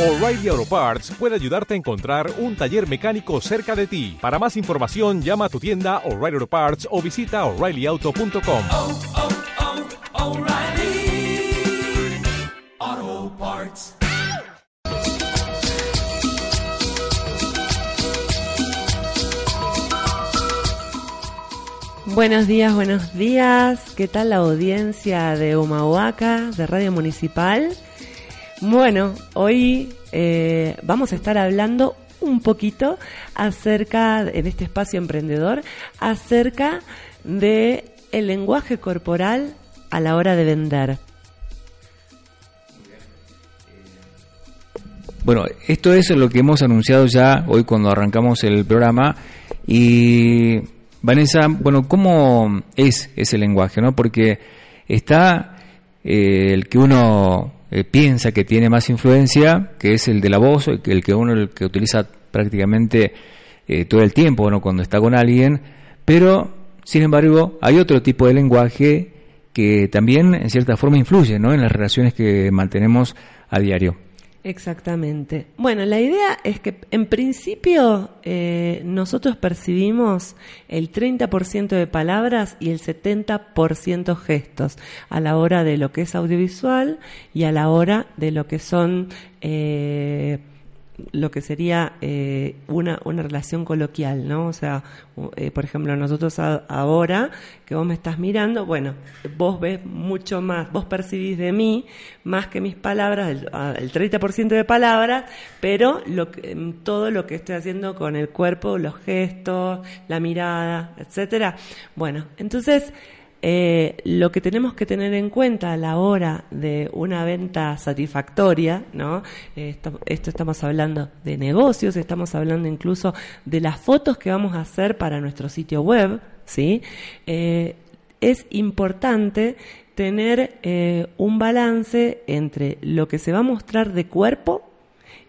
O'Reilly Auto Parts puede ayudarte a encontrar un taller mecánico cerca de ti. Para más información, llama a tu tienda O'Reilly Auto Parts o visita oreillyauto.com. oh, oh, Parts. Buenos días, buenos días. ¿Qué tal la audiencia de Humahuaca, de Radio Municipal? Bueno, hoy eh, vamos a estar hablando un poquito acerca, en este espacio emprendedor, acerca de el lenguaje corporal a la hora de vender. Bueno, esto es lo que hemos anunciado ya hoy cuando arrancamos el programa y Vanessa, bueno, ¿cómo es ese lenguaje? ¿no? Porque está eh, el que uno eh, piensa que tiene más influencia, que es el de la voz, el que, uno el que utiliza prácticamente eh, todo el tiempo cuando está con alguien, pero sin embargo hay otro tipo de lenguaje que también en cierta forma influye ¿no? en las relaciones que mantenemos a diario. Exactamente. Bueno, la idea es que en principio eh, nosotros percibimos el 30% de palabras y el 70% gestos a la hora de lo que es audiovisual y a la hora de lo que son eh, lo que sería eh, una, una relación coloquial, ¿no? O sea, eh, por ejemplo, nosotros ahora que vos me estás mirando, bueno, vos ves mucho más, vos percibís de mí más que mis palabras, el, a- el 30% de palabras, pero lo que, todo lo que estoy haciendo con el cuerpo, los gestos, la mirada, etcétera. Bueno, entonces eh, lo que tenemos que tener en cuenta a la hora de una venta satisfactoria, ¿no? Eh, esto, estamos hablando de negocios, estamos hablando incluso de las fotos que vamos a hacer para nuestro sitio web, ¿sí? Eh, es importante tener un balance entre lo que se va a mostrar de cuerpo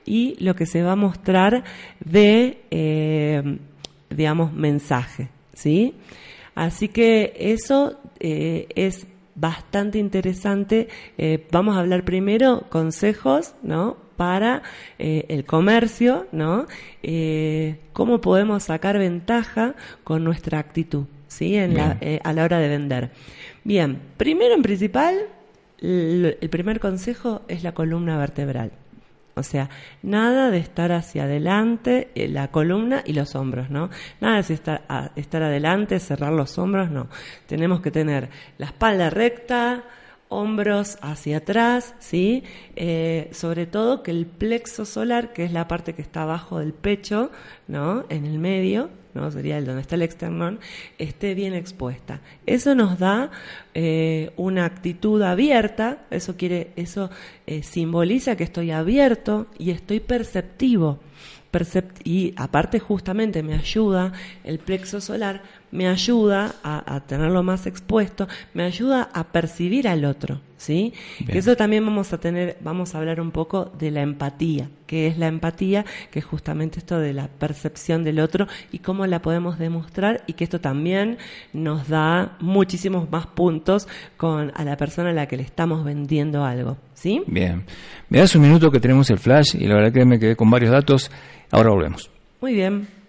y lo que se va a mostrar de, digamos, mensaje, ¿sí? Así que eso eh, es bastante interesante. Eh, vamos a hablar primero consejos, ¿no? Para eh, el comercio, ¿no? Cómo podemos sacar ventaja con nuestra actitud, ¿sí? En la, a la hora de vender. Bien, primero en principal, el primer consejo es la columna vertebral. O sea, nada de estar hacia adelante, eh, la columna y los hombros, ¿no? Nada de estar, estar adelante, cerrar los hombros, no. Tenemos que tener la espalda recta, hombros hacia atrás, ¿sí? Eh, sobre todo que el plexo solar, que es la parte que está abajo del pecho, ¿no? En el medio, ¿no? Sería el donde está el externón, esté bien expuesta. Eso nos da eh, una actitud abierta, eso quiere, eso eh, simboliza que estoy abierto y estoy perceptivo. Percep- y aparte justamente me ayuda el plexo solar, me ayuda a, a tenerlo más expuesto, me ayuda a percibir al otro, ¿sí? Bien. Que eso también vamos a tener, vamos a hablar un poco de la empatía, que es la empatía, que es justamente esto de la percepción del otro y cómo la podemos demostrar y que esto también nos da muchísimos más puntos con a la persona a la que le estamos vendiendo algo, ¿sí? Bien. Me das un minuto que tenemos el flash y la verdad que me quedé con varios datos. Ahora volvemos. Muy bien.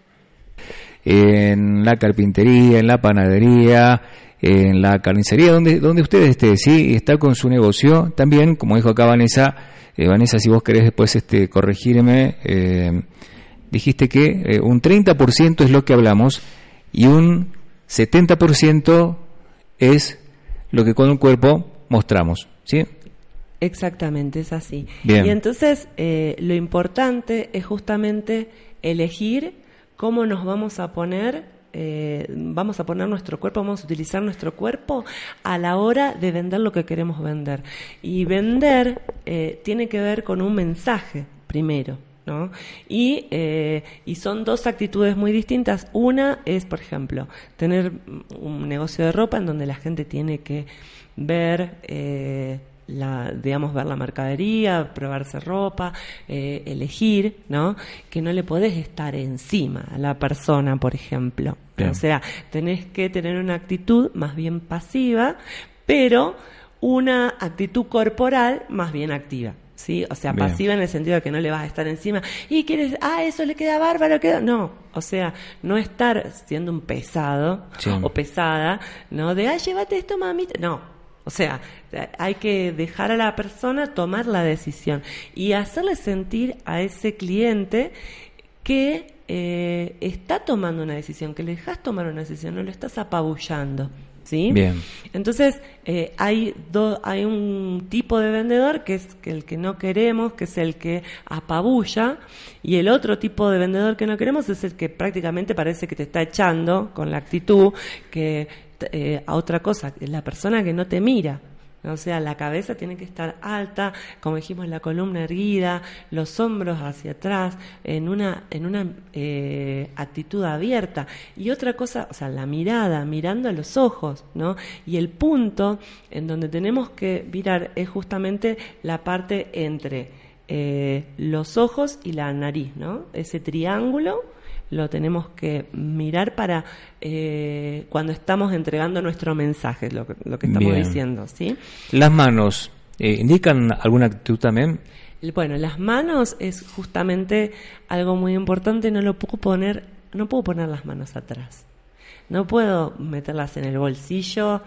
En la carpintería, en la panadería, en la carnicería, donde, donde usted esté, sí, está con su negocio. También, como dijo acá Vanessa, eh, Vanessa, si vos querés después este, corregirme, eh, dijiste que eh, un 30% es lo que hablamos y un 70% es lo que con el cuerpo mostramos, ¿sí? Exactamente, es así. Bien. Y entonces eh, lo importante es justamente elegir cómo nos vamos a poner, eh, vamos a poner nuestro cuerpo, vamos a utilizar nuestro cuerpo a la hora de vender lo que queremos vender. Y vender eh, tiene que ver con un mensaje primero. ¿no? Y, eh, y son dos actitudes muy distintas. Una es, por ejemplo, tener un negocio de ropa en donde la gente tiene que ver, eh, la, digamos, ver la mercadería, probarse ropa, eh, elegir, ¿no? Que no le podés estar encima a la persona, por ejemplo. Bien. O sea, tenés que tener una actitud más bien pasiva, pero una actitud corporal más bien activa. ¿sí? O sea, Bien. pasiva en el sentido de que no le vas a estar encima y quieres, ah, eso le queda bárbaro, queda... No, o sea, no estar siendo un pesado Sí. o pesada, ¿no? De, ah, llévate esto, mamita. No, o sea, hay que dejar a la persona tomar la decisión y hacerle sentir a ese cliente que eh, está tomando una decisión, que le dejas tomar una decisión, no lo estás apabullando. ¿Sí? Bien. Entonces, eh, hay, do- hay un tipo de vendedor que es que el que no queremos, que es el que apabulla, y el otro tipo de vendedor que no queremos es el que prácticamente parece que te está echando con la actitud, que eh, a otra cosa, la persona que no te mira. O sea, la cabeza tiene que estar alta, como dijimos, la columna erguida, los hombros hacia atrás, en una, en una eh, actitud abierta. Y otra cosa, o sea, la mirada, mirando a los ojos, ¿no? Y el punto en donde tenemos que mirar es justamente la parte entre eh, los ojos y la nariz, ¿no? Ese triángulo lo tenemos que mirar para eh, cuando estamos entregando nuestro mensaje, lo que, lo que estamos Bien. diciendo, ¿sí? Las manos, eh, ¿indican alguna actitud también? Bueno, las manos es justamente algo muy importante, no lo puedo poner, no puedo poner las manos atrás. No puedo meterlas en el bolsillo.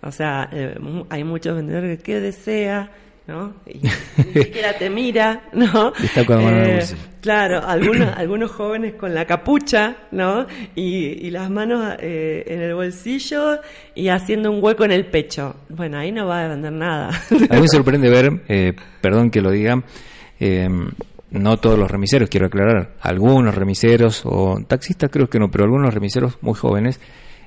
O sea, eh, hay muchos vendedores que ¿qué desea? ¿No? Y ni siquiera te mira, ¿no? Y está con la mano en el Eh. Claro, algunos, algunos jóvenes con la capucha, ¿no? Y, y las manos eh, en el bolsillo y haciendo un hueco en el pecho. Bueno, ahí no va a vender nada. A mí me sorprende ver, eh, perdón que lo diga, eh, no todos los remiseros, quiero aclarar, algunos remiseros o taxistas creo que no, pero algunos remiseros muy jóvenes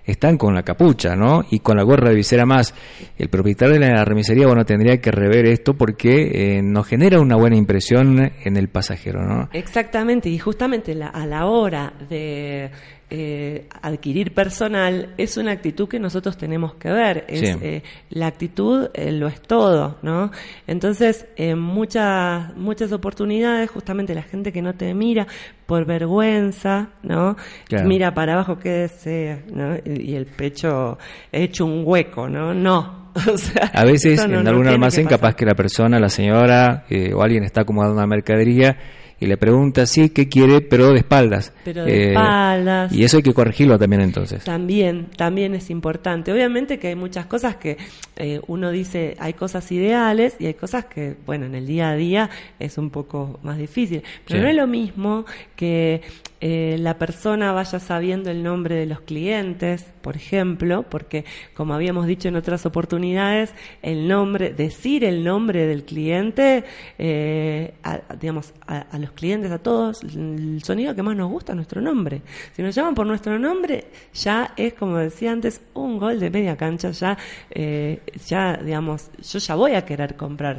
están con la capucha, ¿no? Y con la gorra de visera más. El propietario de la remisería, bueno, tendría que rever esto porque eh, nos genera una buena impresión en el pasajero, ¿no? Exactamente, y justamente la- a la hora de eh, adquirir personal es una actitud que nosotros tenemos que ver. Es, Sí. eh, la actitud eh, lo es todo, ¿no? Entonces, en muchas, muchas oportunidades, justamente la gente que no te mira por vergüenza, ¿no? Claro. Mira para abajo que desea, ¿no? Y, y el pecho hecho un hueco, ¿no? No. O sea, A veces no- en no algún que almacén pasar. capaz que la persona, la señora eh, o alguien está acomodando una mercadería y le pregunta sí, ¿qué quiere? Pero de espaldas. Pero de Eh, espaldas. Y eso hay que corregirlo también entonces. También, también es importante. Obviamente que hay muchas cosas que eh, uno dice, hay cosas ideales y hay cosas que, bueno, en el día a día es un poco más difícil. Pero Sí. no es lo mismo que eh, la persona vaya sabiendo el nombre de los clientes, por ejemplo, porque como habíamos dicho en otras oportunidades, el nombre, decir el nombre del cliente, eh, a- digamos, a, los clientes, a todos, el sonido que más nos gusta es nuestro nombre. Si nos llaman por nuestro nombre, ya es, como decía antes, un gol de media cancha, ya, eh, ya digamos, yo ya voy a querer comprar,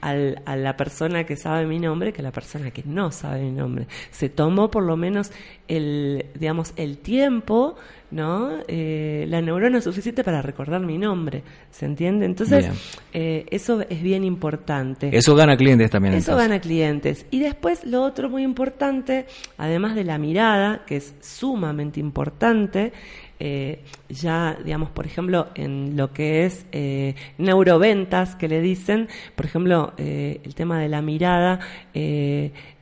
al, a la persona que sabe mi nombre que la persona que no sabe mi nombre. Se tomó por lo menos menos el, digamos, el tiempo, ¿no? Eh, la neurona suficiente para recordar mi nombre, ¿se entiende? Entonces, eh, eso es bien importante. Eso gana clientes también. Eso entonces. gana clientes. Y después lo otro muy importante, además de la mirada, que es sumamente importante, eh, ya, digamos, por ejemplo, en lo que es eh, neuroventas, que le dicen, por ejemplo, eh, el tema de la mirada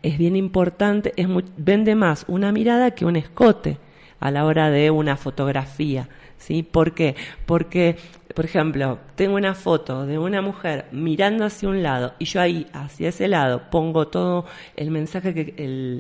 es bien importante, es mu- vende más una mirada que un escote a la hora de una fotografía. ¿Sí? ¿Por qué? Porque, por ejemplo, tengo una foto de una mujer mirando hacia un lado y yo ahí, hacia ese lado, pongo todo el mensaje, que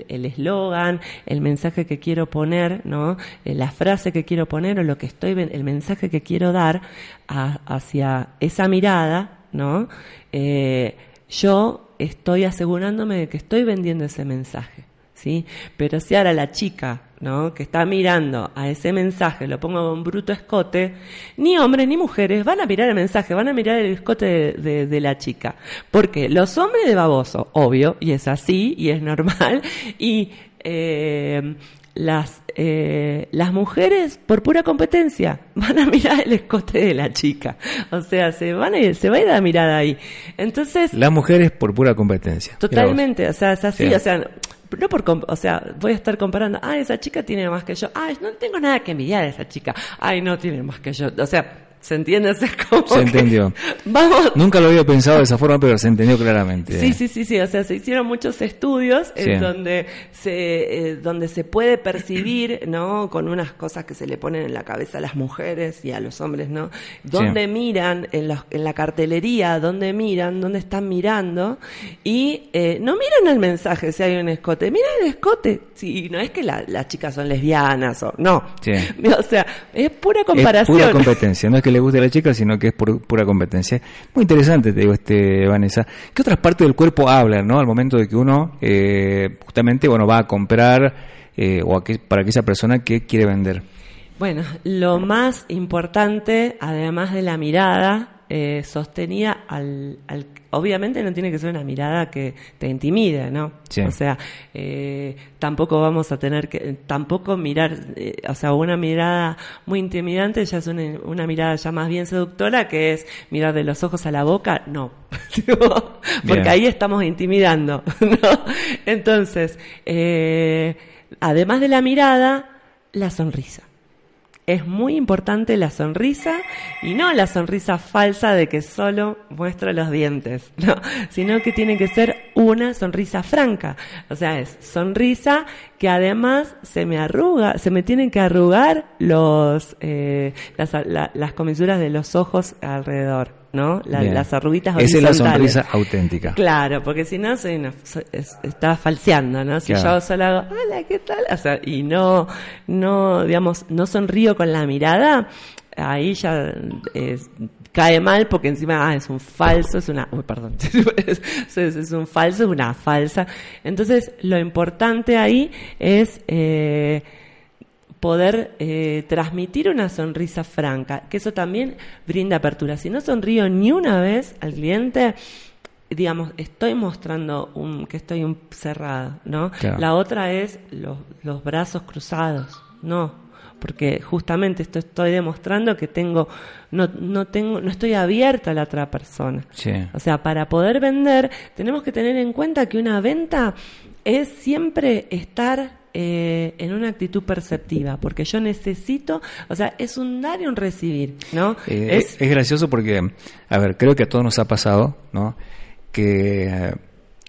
el eslogan, el, mensaje que quiero poner, ¿no? Eh, La frase que quiero poner o lo que estoy, el mensaje que quiero dar a- hacia esa mirada, ¿no? Eh, yo estoy asegurándome de que estoy vendiendo ese mensaje. ¿Sí? Pero si ahora la chica, ¿no? Que está mirando a ese mensaje, lo pongo con bruto escote, ni hombres ni mujeres van a mirar el mensaje, van a mirar el escote de, de- de la chica. Porque los hombres de baboso, obvio, y es así, y es normal, y eh, las, eh, las mujeres, por pura competencia, van a mirar el escote de la chica. O sea, se van a ir, se va a ir la mirada ahí. Entonces, Las mujeres por pura competencia. Totalmente, o sea, es así, Sí. o sea, no por, o sea, voy a estar comparando, ah, esa chica tiene más que yo, ah, no tengo nada que envidiar a esa chica, ay, no tiene más que yo, o sea, ¿Se entiende? O sea, como Se entendió. Vamos. Nunca lo había pensado de esa forma, pero se entendió claramente. Sí, sí, sí, sí. O sea, se hicieron muchos estudios Sí. en donde se, eh, donde se puede percibir, ¿no? Con unas cosas que se le ponen en la cabeza a las mujeres y a los hombres, ¿no? Dónde miran en, los- en la cartelería, dónde miran, dónde están mirando y eh, no miran el mensaje si hay un escote, miran el escote. Sí, no es que la- las chicas son lesbianas o no. Sí. O sea, es pura Es comparación. pura competencia, no es que le guste la chica, sino que es por- pura competencia. Muy interesante, te digo, este Vanessa. ¿Qué otras partes del cuerpo hablan, no? Al momento de que uno, eh, justamente, bueno, va a comprar eh, o a que- para aquella persona que quiere vender. Bueno, lo más importante, además de la mirada, eh, sostenía al, al- Obviamente no tiene que ser una mirada que te intimide, ¿no? Sí. O sea, eh, tampoco vamos a tener que... Tampoco mirar... eh, o sea, una mirada muy intimidante ya es una, una mirada ya más bien seductora, que es mirar de los ojos a la boca, no. Porque ahí estamos intimidando, ¿no? Entonces, eh, además de la mirada, la sonrisa. Es muy importante la sonrisa y no la sonrisa falsa de que solo muestro los dientes, no, sino que tiene que ser una sonrisa franca. O sea, es sonrisa que además se me arruga, se me tienen que arrugar los eh, las, la- las comisuras de los ojos alrededor, ¿no? La- las arruguitas Esa es la sonrisa auténtica. Claro, porque si no soy una, es- está falseando, ¿no? Si Claro. yo solo hago, hola, ¿qué tal? O sea, y no, no, digamos, no sonrío con la mirada, ahí ya es- cae mal porque encima ah, es un falso, es una, uy, perdón, es, es- es un falso, es una falsa. Entonces, lo importante ahí es eh, poder eh, transmitir una sonrisa franca, que eso también brinda apertura. Si no sonrío ni una vez al cliente, digamos, estoy mostrando un, que estoy un, cerrada, ¿no? Claro. La otra es los, los brazos cruzados, no. Porque justamente esto estoy demostrando que tengo, no, no tengo, no estoy abierta a la otra persona. Sí. O sea, para poder vender, tenemos que tener en cuenta que una venta es siempre estar eh, en una actitud perceptiva, porque yo necesito, o sea, es un dar y un recibir, ¿no? Eh, es, es, gracioso porque, a ver, creo que a todos nos ha pasado, ¿no? Que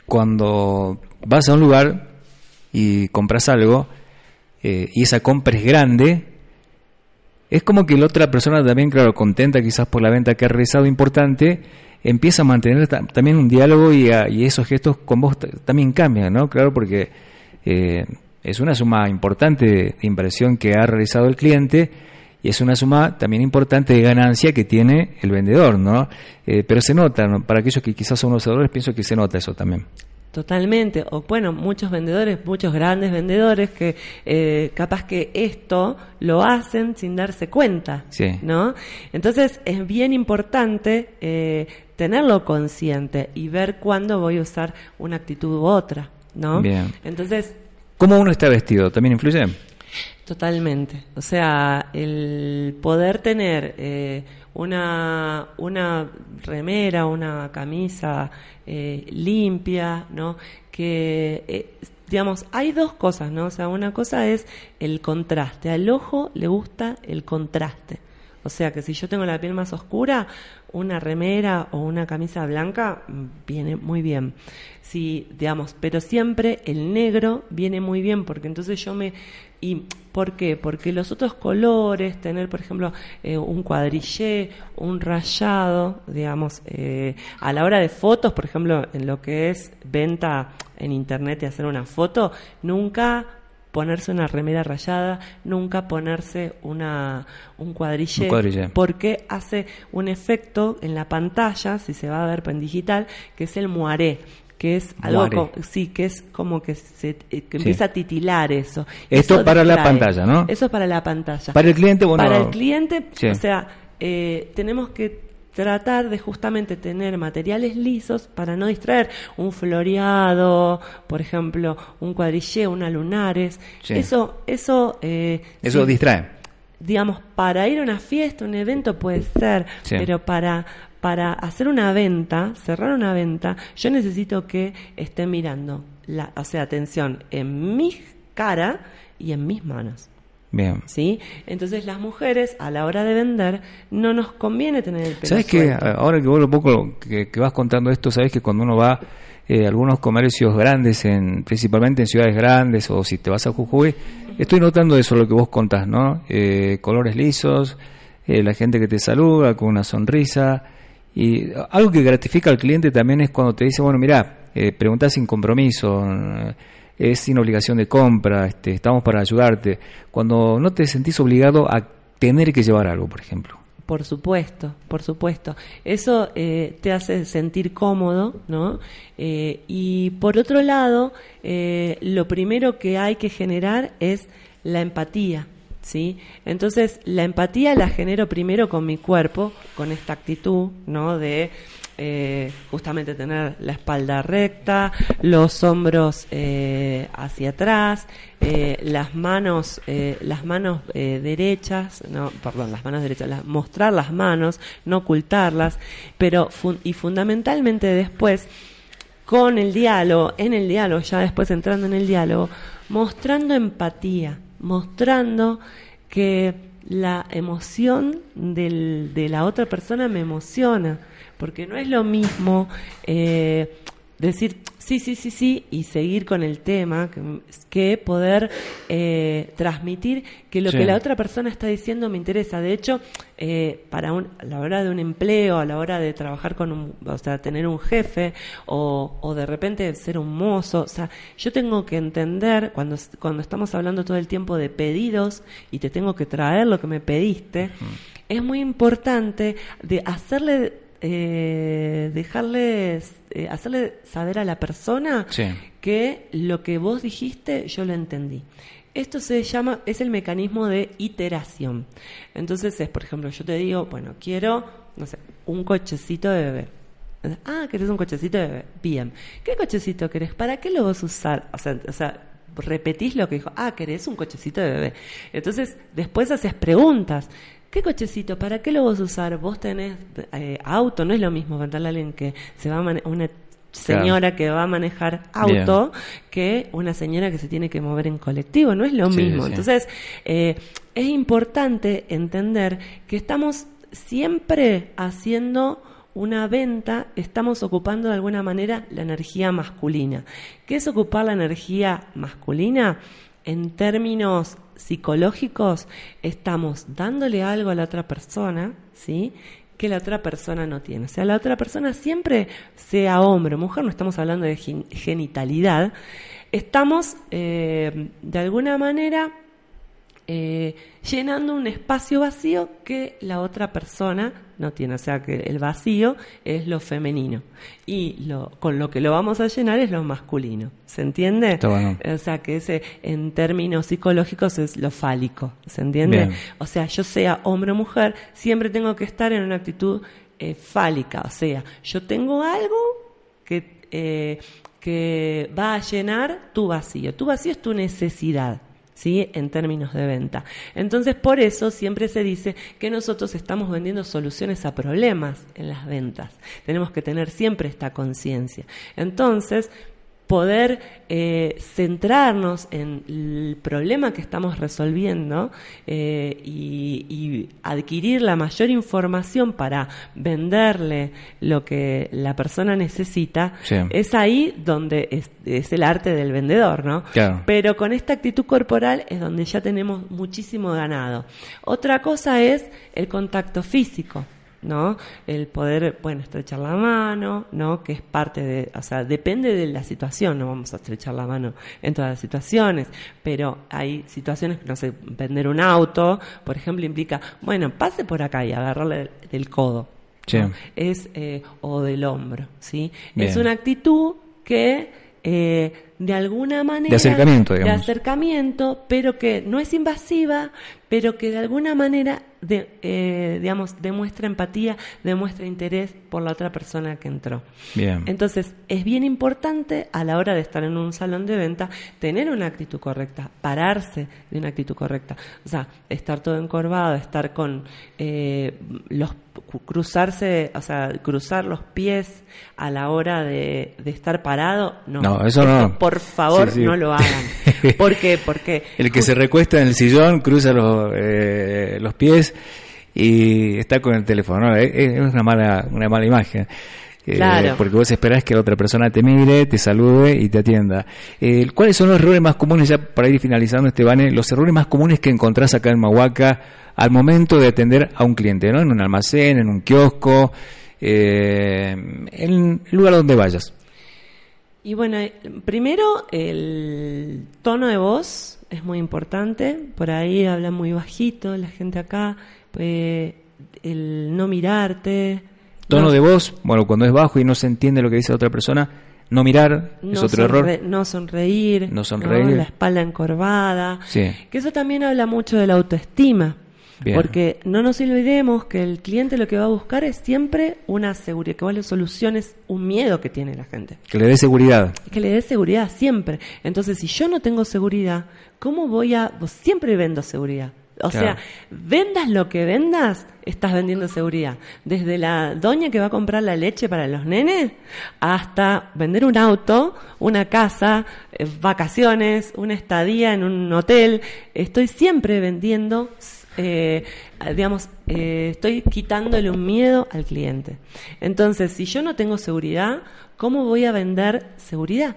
cuando vas a un lugar y compras algo eh, y esa compra es grande, es como que la otra persona también, claro, contenta quizás por la venta que ha realizado importante, empieza a mantener ta- también un diálogo y, a- y esos gestos con vos también cambian, ¿no? Claro, porque eh, es una suma importante de inversión que ha realizado el cliente y es una suma también importante de ganancia que tiene el vendedor, ¿no? Eh, pero se nota, ¿no? Para aquellos que quizás son usadores, pienso que se nota eso también. Totalmente, o bueno, muchos vendedores, muchos grandes vendedores que eh, capaz que esto lo hacen sin darse cuenta, Sí. ¿no? Entonces es bien importante eh, tenerlo consciente y ver cuándo voy a usar una actitud u otra, ¿no? Bien. Entonces ¿Cómo uno está vestido? ¿También influye? Totalmente. O sea, el poder tener eh, una, una remera, una camisa eh, limpia, ¿no? Que, eh, digamos, hay dos cosas, ¿no? O sea, una cosa es el contraste. Al ojo le gusta el contraste. O sea que si yo tengo la piel más oscura, una remera o una camisa blanca viene muy bien. Si, digamos, pero siempre el negro viene muy bien porque entonces yo me ¿Y por qué? Porque los otros colores, tener, por ejemplo, eh, un cuadrillé, un rayado, digamos, eh, a la hora de fotos, por ejemplo, en lo que es venta en internet y hacer una foto, nunca ponerse una remera rayada, nunca ponerse una, un cuadrillé, Un porque hace un efecto en la pantalla, si se va a ver en digital, que es el moiré que es algo Moiré. co- sí que es como que se eh, que Sí. empieza a titilar eso Esto Eso para la pantalla, ¿no? eso es para la pantalla Para el cliente, bueno... para el cliente Sí. o sea eh, tenemos que tratar de justamente tener materiales lisos para no distraer un floreado por ejemplo un cuadrillé una lunares Sí. eso eso eh, Eso sí, distrae. digamos, para ir a una fiesta, un evento puede ser, Sí. pero para, para hacer una venta, cerrar una venta, yo necesito que esté mirando, la, o sea, atención, en mi cara y en mis manos. Bien. ¿Sí? Entonces las mujeres a la hora de vender no nos conviene tener el pelo ¿Sabes que. Ahora que vos lo poco que, que vas contando esto, sabes que cuando uno va eh, a algunos comercios grandes, en, principalmente en ciudades grandes, o si te vas a Jujuy, estoy notando eso, lo que vos contás, ¿no? Eh, colores lisos, eh, la gente que te saluda con una sonrisa. Y algo que gratifica al cliente también es cuando te dice, bueno, mira, eh, preguntás sin compromiso, eh, es sin obligación de compra, este, estamos para ayudarte. Cuando no te sentís obligado a tener que llevar algo, por ejemplo. Por supuesto, por supuesto. Eso eh, te hace sentir cómodo, ¿no? Eh, y por otro lado, eh, lo primero que hay que generar es la empatía, ¿sí? Entonces, la empatía la genero primero con mi cuerpo, con esta actitud, ¿no? De eh, justamente tener la espalda recta, los hombros eh, hacia atrás, eh, las manos, eh, las manos eh, derechas, no, perdón, las manos derechas, las- mostrar las manos, no ocultarlas, pero fun- y fundamentalmente después con el diálogo, en el diálogo, ya después entrando en el diálogo, mostrando empatía, mostrando que la emoción del- de la otra persona me emociona, porque no es lo mismo eh, decir sí, sí, sí, sí y seguir con el tema que, que poder eh, transmitir que lo Sí. que la otra persona está diciendo me interesa. De hecho, eh, para un- a la hora de un empleo, a la hora de trabajar con un, o sea, tener un jefe o, o de repente ser un mozo, o sea, yo tengo que entender cuando, cuando estamos hablando todo el tiempo de pedidos y te tengo que traer lo que me pediste, es muy importante de hacerle eh, dejarle eh, hacerle saber a la persona Sí. que lo que vos dijiste yo lo entendí. Esto se llama, es el mecanismo de iteración. Entonces es, por ejemplo, yo te digo, bueno, quiero, no sé, un cochecito de bebé. Ah, ¿querés un cochecito de bebé? Bien. ¿Qué cochecito querés? ¿Para qué lo vas a usar? O sea, o sea, repetís lo que dijo. Ah, ¿querés un cochecito de bebé? Entonces, después haces preguntas. ¿Qué cochecito? ¿Para qué lo vas a usar? Vos tenés eh, auto, no es lo mismo contarle a alguien que se va a una señora que va a manejar auto que una señora que se tiene que mover en colectivo, no es lo Sí, mismo. sí. Entonces, eh, es importante entender que estamos siempre haciendo una venta, estamos ocupando de alguna manera la energía masculina. ¿Qué es ocupar la energía masculina? En términos psicológicos, estamos dándole algo a la otra persona, ¿sí? que la otra persona no tiene. O sea, la otra persona siempre, sea hombre o mujer, no estamos hablando de gen- genitalidad, estamos eh, de alguna manera eh, llenando un espacio vacío que la otra persona no tiene. O sea que el vacío es lo femenino y lo, con lo que lo vamos a llenar es lo masculino. ¿Se entiende? Bueno. O sea que ese en términos psicológicos es lo fálico. ¿Se entiende? Bien. O sea, yo sea hombre o mujer, siempre tengo que estar en una actitud eh, fálica. O sea, yo tengo algo que, eh, que va a llenar tu vacío. Tu vacío es tu necesidad. ¿Sí? En términos de venta. Entonces, por eso siempre se dice que nosotros estamos vendiendo soluciones a problemas en las ventas. Tenemos que tener siempre esta conciencia. Entonces, poder eh, centrarnos en el problema que estamos resolviendo eh, y, y adquirir la mayor información para venderle lo que la persona necesita, Sí. es ahí donde es, es el arte del vendedor, ¿no? Claro. Pero con esta actitud corporal es donde ya tenemos muchísimo ganado. Otra cosa es el contacto físico. ¿No? El poder, bueno, estrechar la mano, ¿no? Que es parte de, o sea, depende de la situación, no vamos a estrechar la mano en todas las situaciones, pero hay situaciones que, no sé, vender un auto, por ejemplo, implica, bueno, pase por acá y agarrarle del codo, Sí. ¿no? es eh, o del hombro, ¿sí? Bien. Es una actitud que eh, de alguna manera De acercamiento, de digamos. acercamiento, pero que no es invasiva, pero que de alguna manera de, eh, digamos demuestra empatía, demuestra interés por la otra persona que entró. Bien. Entonces, es bien importante a la hora de estar en un salón de venta tener una actitud correcta, pararse de una actitud correcta. O sea, estar todo encorvado, estar con eh, los cruzarse, o sea, cruzar los pies a la hora de, de estar parado, no. No, eso no. Por favor, Sí, sí. no lo hagan. ¿Por qué? Porque El que se recuesta en el sillón, cruza los, eh, los pies y está con el teléfono. ¿no? Es, es una mala, una mala imagen. Eh, Claro. porque vos esperás que la otra persona te mire, te salude y te atienda. Eh, ¿Cuáles son los errores más comunes, ya para ir finalizando, Estebane, los errores más comunes que encontrás acá en Mahuaca al momento de atender a un cliente, ¿no? En un almacén, en un kiosco, eh, en el lugar donde vayas. Y bueno, eh, primero el tono de voz es muy importante. Por ahí habla muy bajito la gente acá. eh, el no mirarte. Tono no- de voz, bueno, cuando es bajo y no se entiende lo que dice la otra persona, no mirar es no otro error. No sonreír. No sonreír. La espalda encorvada. Sí. Que eso también habla mucho de la autoestima. Bien. Porque no nos olvidemos que el cliente lo que va a buscar es siempre una seguridad, que vos le soluciones un miedo que tiene la gente. Que le dé seguridad. que le dé seguridad siempre. Entonces, si yo no tengo seguridad, ¿cómo voy a...? Vos siempre vendo seguridad. O Claro. sea, vendas lo que vendas, estás vendiendo seguridad. Desde la doña que va a comprar la leche para los nenes hasta vender un auto, una casa, eh, vacaciones, una estadía en un hotel. Estoy siempre vendiendo, eh, digamos, eh, estoy quitándole un miedo al cliente. Entonces, si yo no tengo seguridad, ¿cómo voy a vender seguridad?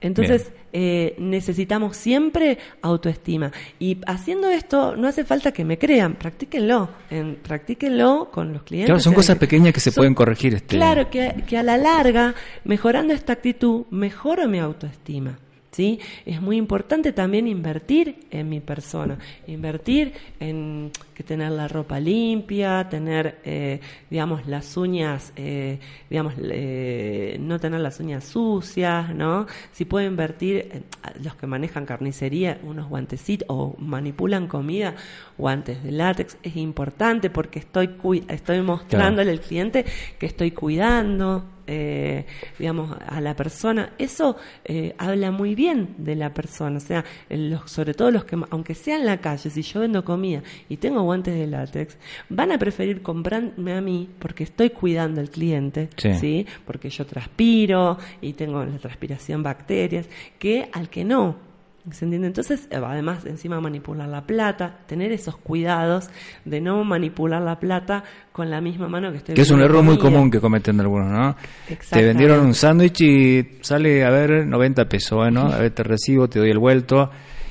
Entonces, eh, necesitamos siempre autoestima. Y haciendo esto, no hace falta que me crean, practíquenlo. En, practíquenlo con los clientes. Claro, son cosas pequeñas que se son- pueden corregir. Este, Claro, que, que a la larga, mejorando esta actitud, mejoro mi autoestima. ¿Sí? Es muy importante también invertir en mi persona, invertir en que tener la ropa limpia, tener, eh, digamos, las uñas, eh, digamos, eh, no tener las uñas sucias, ¿no? Si puedo invertir, los que manejan carnicería, unos guantecitos o manipulan comida, guantes de látex, es importante porque estoy, estoy mostrándole al cliente que estoy cuidando, eh, digamos, a la persona. Eso eh, habla muy bien de la persona. O sea, los, sobre todo los que, aunque sea en la calle, si yo vendo comida y tengo guantes de látex, van a preferir comprarme a mí porque estoy cuidando al cliente, Sí. ¿sí? Porque yo transpiro y tengo en la transpiración bacterias, que al que no. ¿Se entiende? Entonces, eh, además, encima manipular la plata, tener esos cuidados de no manipular la plata con la misma mano que estoy Que es un error muy común que cometen algunos, ¿no? Te vendieron un sándwich y sale, a ver, 90 pesos, bueno, a ver, te recibo, te doy el vuelto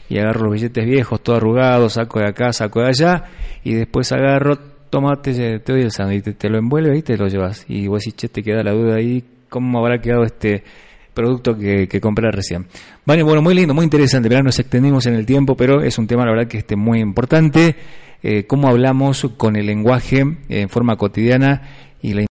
y agarro los billetes viejos, todo arrugado, saco de acá, saco de allá y después agarro, toma, te, te doy el sándwich, te, te lo envuelve y te lo llevas. Y vos decís, che, te queda la duda ahí, ¿cómo habrá quedado este producto que, que compré recién? Vale, bueno, muy lindo, muy interesante, pero nos extendimos en el tiempo, pero es un tema, la verdad, que este muy importante, eh, cómo hablamos con el lenguaje en forma cotidiana y la